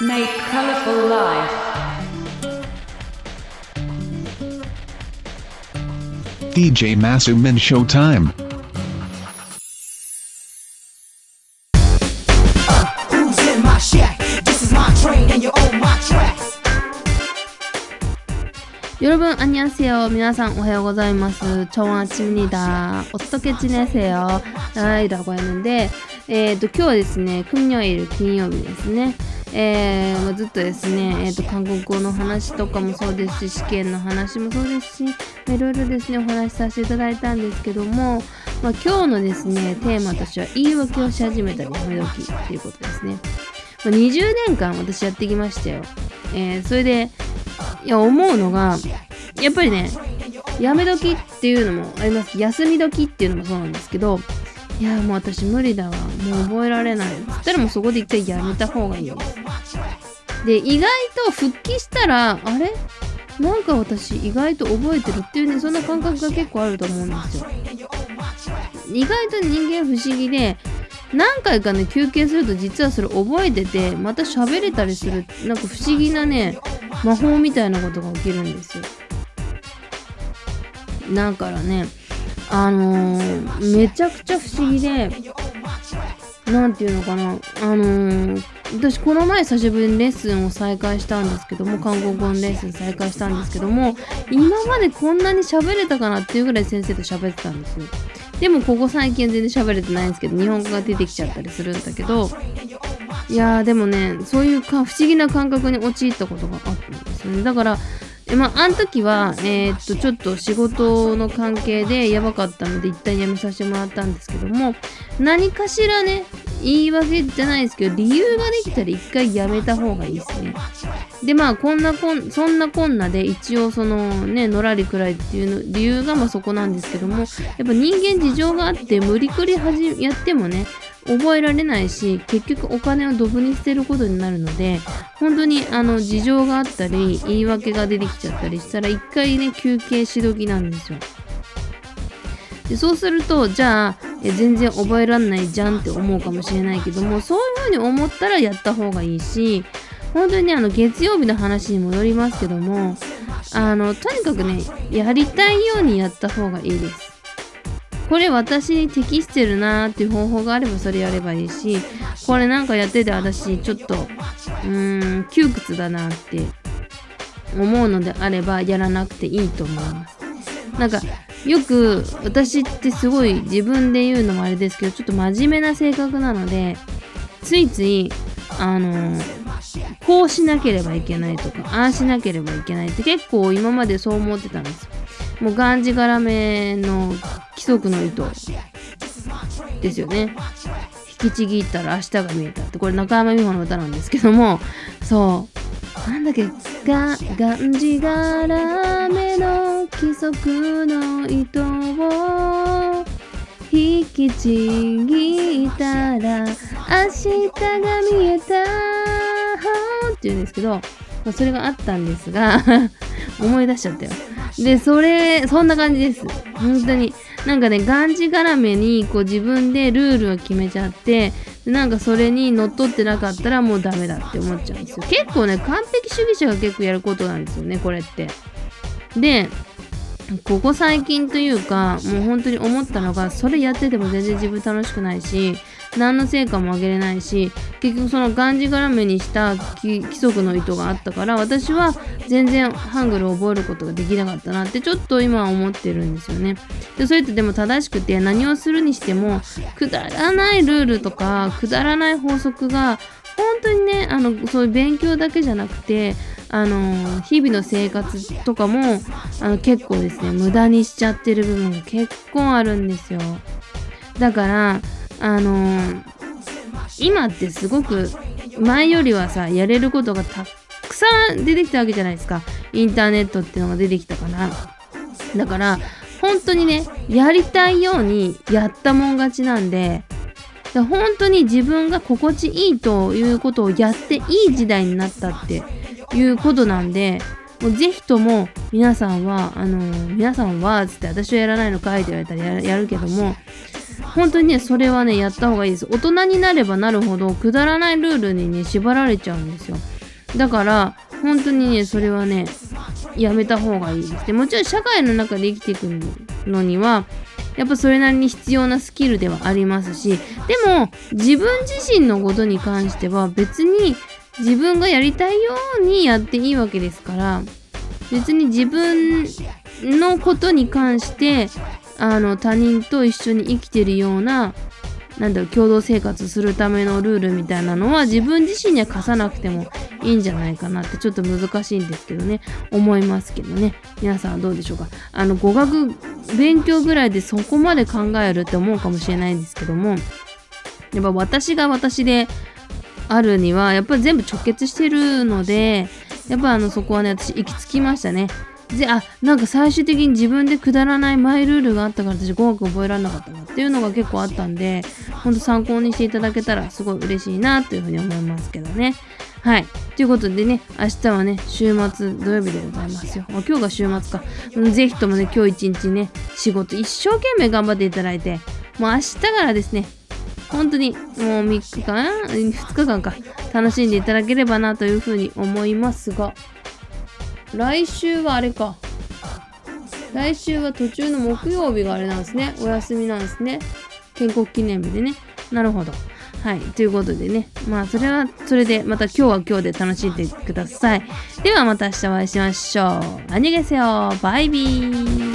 Make colorful life. DJ Masumin Showtime. Who's in my shack? This is my train and you own my tracks. 여러분 안녕하세요. 皆さんおはようございます. 정아치입니다. 어떻게 지내세요? 라고 했는데, えっ、と、今日はですね、금요일金曜日ですね。 えーまあずっとですね、えーと、韓国語の話とかもそうですし、試験の話もそうですし、まあいろいろですね、お話しさせていただいたんですけども、まあ、今日のですね、テーマとしては、言い訳をし始めたり、やめ時っていうことですね。ま、20年間私やってきましたよ。えーそれで、いや、思うのが、やっぱりね、やめ時っていうのもあります。休み時っていうのもそうなんですけど、いや、もう私無理だわ。もう覚えられない。つったらもうそこで一回やめた方がいいです。で、意外と復帰したら、あれ？なんか私意外と覚えてるっていうね、そんな感覚が結構あると思うんですよ。意外と人間不思議で、何回かね、休憩すると実はそれ覚えてて、また喋れたりする、なんか不思議なね、魔法みたいなことが起きるんですよ。だからね、あのーめちゃくちゃ不思議で、なんていうのかな、あのー私この前久しぶりにレッスンを再開したんですけども、韓国語のレッスン再開したんですけども、今までこんなに喋れたかなっていうぐらい先生と喋ってたんですよ。でもここ最近全然喋れてないんですけど、日本語が出てきちゃったりするんだけど、いやーでもね、そういうか不思議な感覚に陥ったことがあったんですよね。だから、えまあ、あの時は、えーっと、ちょっと仕事の関係でやばかったので、一旦辞めさせてもらったんですけども、何かしらね、言い訳じゃないですけど、理由ができたら一回辞めた方がいいですね。で、まあ、こんなこん、そんなこんなで、一応そのね、のらりくらいっていうの、理由がまあそこなんですけども、やっぱ人間事情があって、無理くりはじやってもね、覚えられないし、結局お金をドブに捨てることになるので、本当にあの事情があったり、言い訳が出てきちゃったりしたら、一回ね、休憩し時なんですよ。でそうすると、じゃあ、全然覚えらんないじゃんって思うかもしれないけども、そういうふうに思ったらやった方がいいし、本当にね、あの、月曜日の話に戻りますけども、あの、とにかくね、やりたいようにやった方がいいです。これ私に適してるなーっていう方法があればそれやればいいし、これなんかやってて私ちょっと、うーん、窮屈だなって思うのであればやらなくていいと思います。なんか、よく私ってすごい自分で言うのもあれですけど、ちょっと真面目な性格なので、ついつい、あのーこうしなければいけないとか、ああしなければいけないって結構今までそう思ってたんですよ。もうがんじがらめの規則の糸。ですよね。引きちぎったら明日が見えたって、これ中山美穂の歌なんですけども、そう。なんだっけ、が、がんじがらめの規則の糸を引きちぎったら明日が見えた。って言うんですけど、まあそれがあったんですが。思い出しちゃったよ。で、それ、そんな感じです。本当に。なんかね、がんじがらめに、こう自分でルールを決めちゃって、なんかそれにのっとってなかったらもうダメだって思っちゃうんですよ。結構ね、完璧主義者が結構やることなんですよね、これって。で、ここ最近というか、もう本当に思ったのが、それやってても全然自分楽しくないし、何の成果も上げれないし、結局そのがんじがらめにした規則の意図があったから、私は全然ハングルを覚えることができなかったなってちょっと今は思ってるんですよね。で、それってでも正しくて何をするにしても、くだらないルールとか、くだらない法則が、本当にね、あの、そういう勉強だけじゃなくて、あの、日々の生活とかも、あの、結構ですね、無駄にしちゃってる部分が結構あるんですよ。だから、あの今ってすごく、前よりはさ、やれることがたくさん出てきたわけじゃないですか。インターネットっていうのが出てきたから。だから、本当にね、やりたいようにやったもん勝ちなんで、本当に自分が心地いいということをやっていい時代になったっていうことなんで、ぜひとも皆さんは、あの皆さんは、つって私はやらないのかいって言われたらやるけども、本当にね、それはね、やった方がいいです。大人になればなるほど、くだらないルールにね、縛られちゃうんですよ。だから、本当にね、それはね、やめた方がいいです。でもちろん社会の中で生きていくのには、やっぱそれなりに必要なスキルではありますし、でも自分自身のことに関しては別に自分がやりたいようにやっていいわけですから、別に自分のことに関して、あの他人と一緒に生きてるような、なんだろう、共同生活するためのルールみたいなのは自分自身には課さなくてもいいんじゃないかなってちょっと難しいんですけどね、思いますけどね。皆さんはどうでしょうか。あの、語学勉強ぐらいでそこまで考えるって思うかもしれないんですけども、やっぱ私が私であるには、やっぱり全部直結してるので、やっぱあの、そこはね、私行き着きましたね。で、あ、なんか最終的に自分でくだらないマイルールがあったから私語学覚えられなかったなっていうのが結構あったんで、ほんと参考にしていただけたらすごい嬉しいなというふうに思いますけどね。はい。ということでね、明日はね、週末土曜日でございますよ。まあ今日が週末か。んぜひともね、今日一日ね、仕事一生懸命頑張っていただいて、もう明日からですね、本当にもう3日間 ?2 日間か。楽しんでいただければなというふうに思いますが、来週はあれか。来週は途中の木曜日があれなんですね。お休みなんですね。建国記念日でね。なるほど。はい。ということでね。まあ、それは、それで、また今日は今日で楽しんでください。ではまた明日お会いしましょう。アニげせよ。バイビー。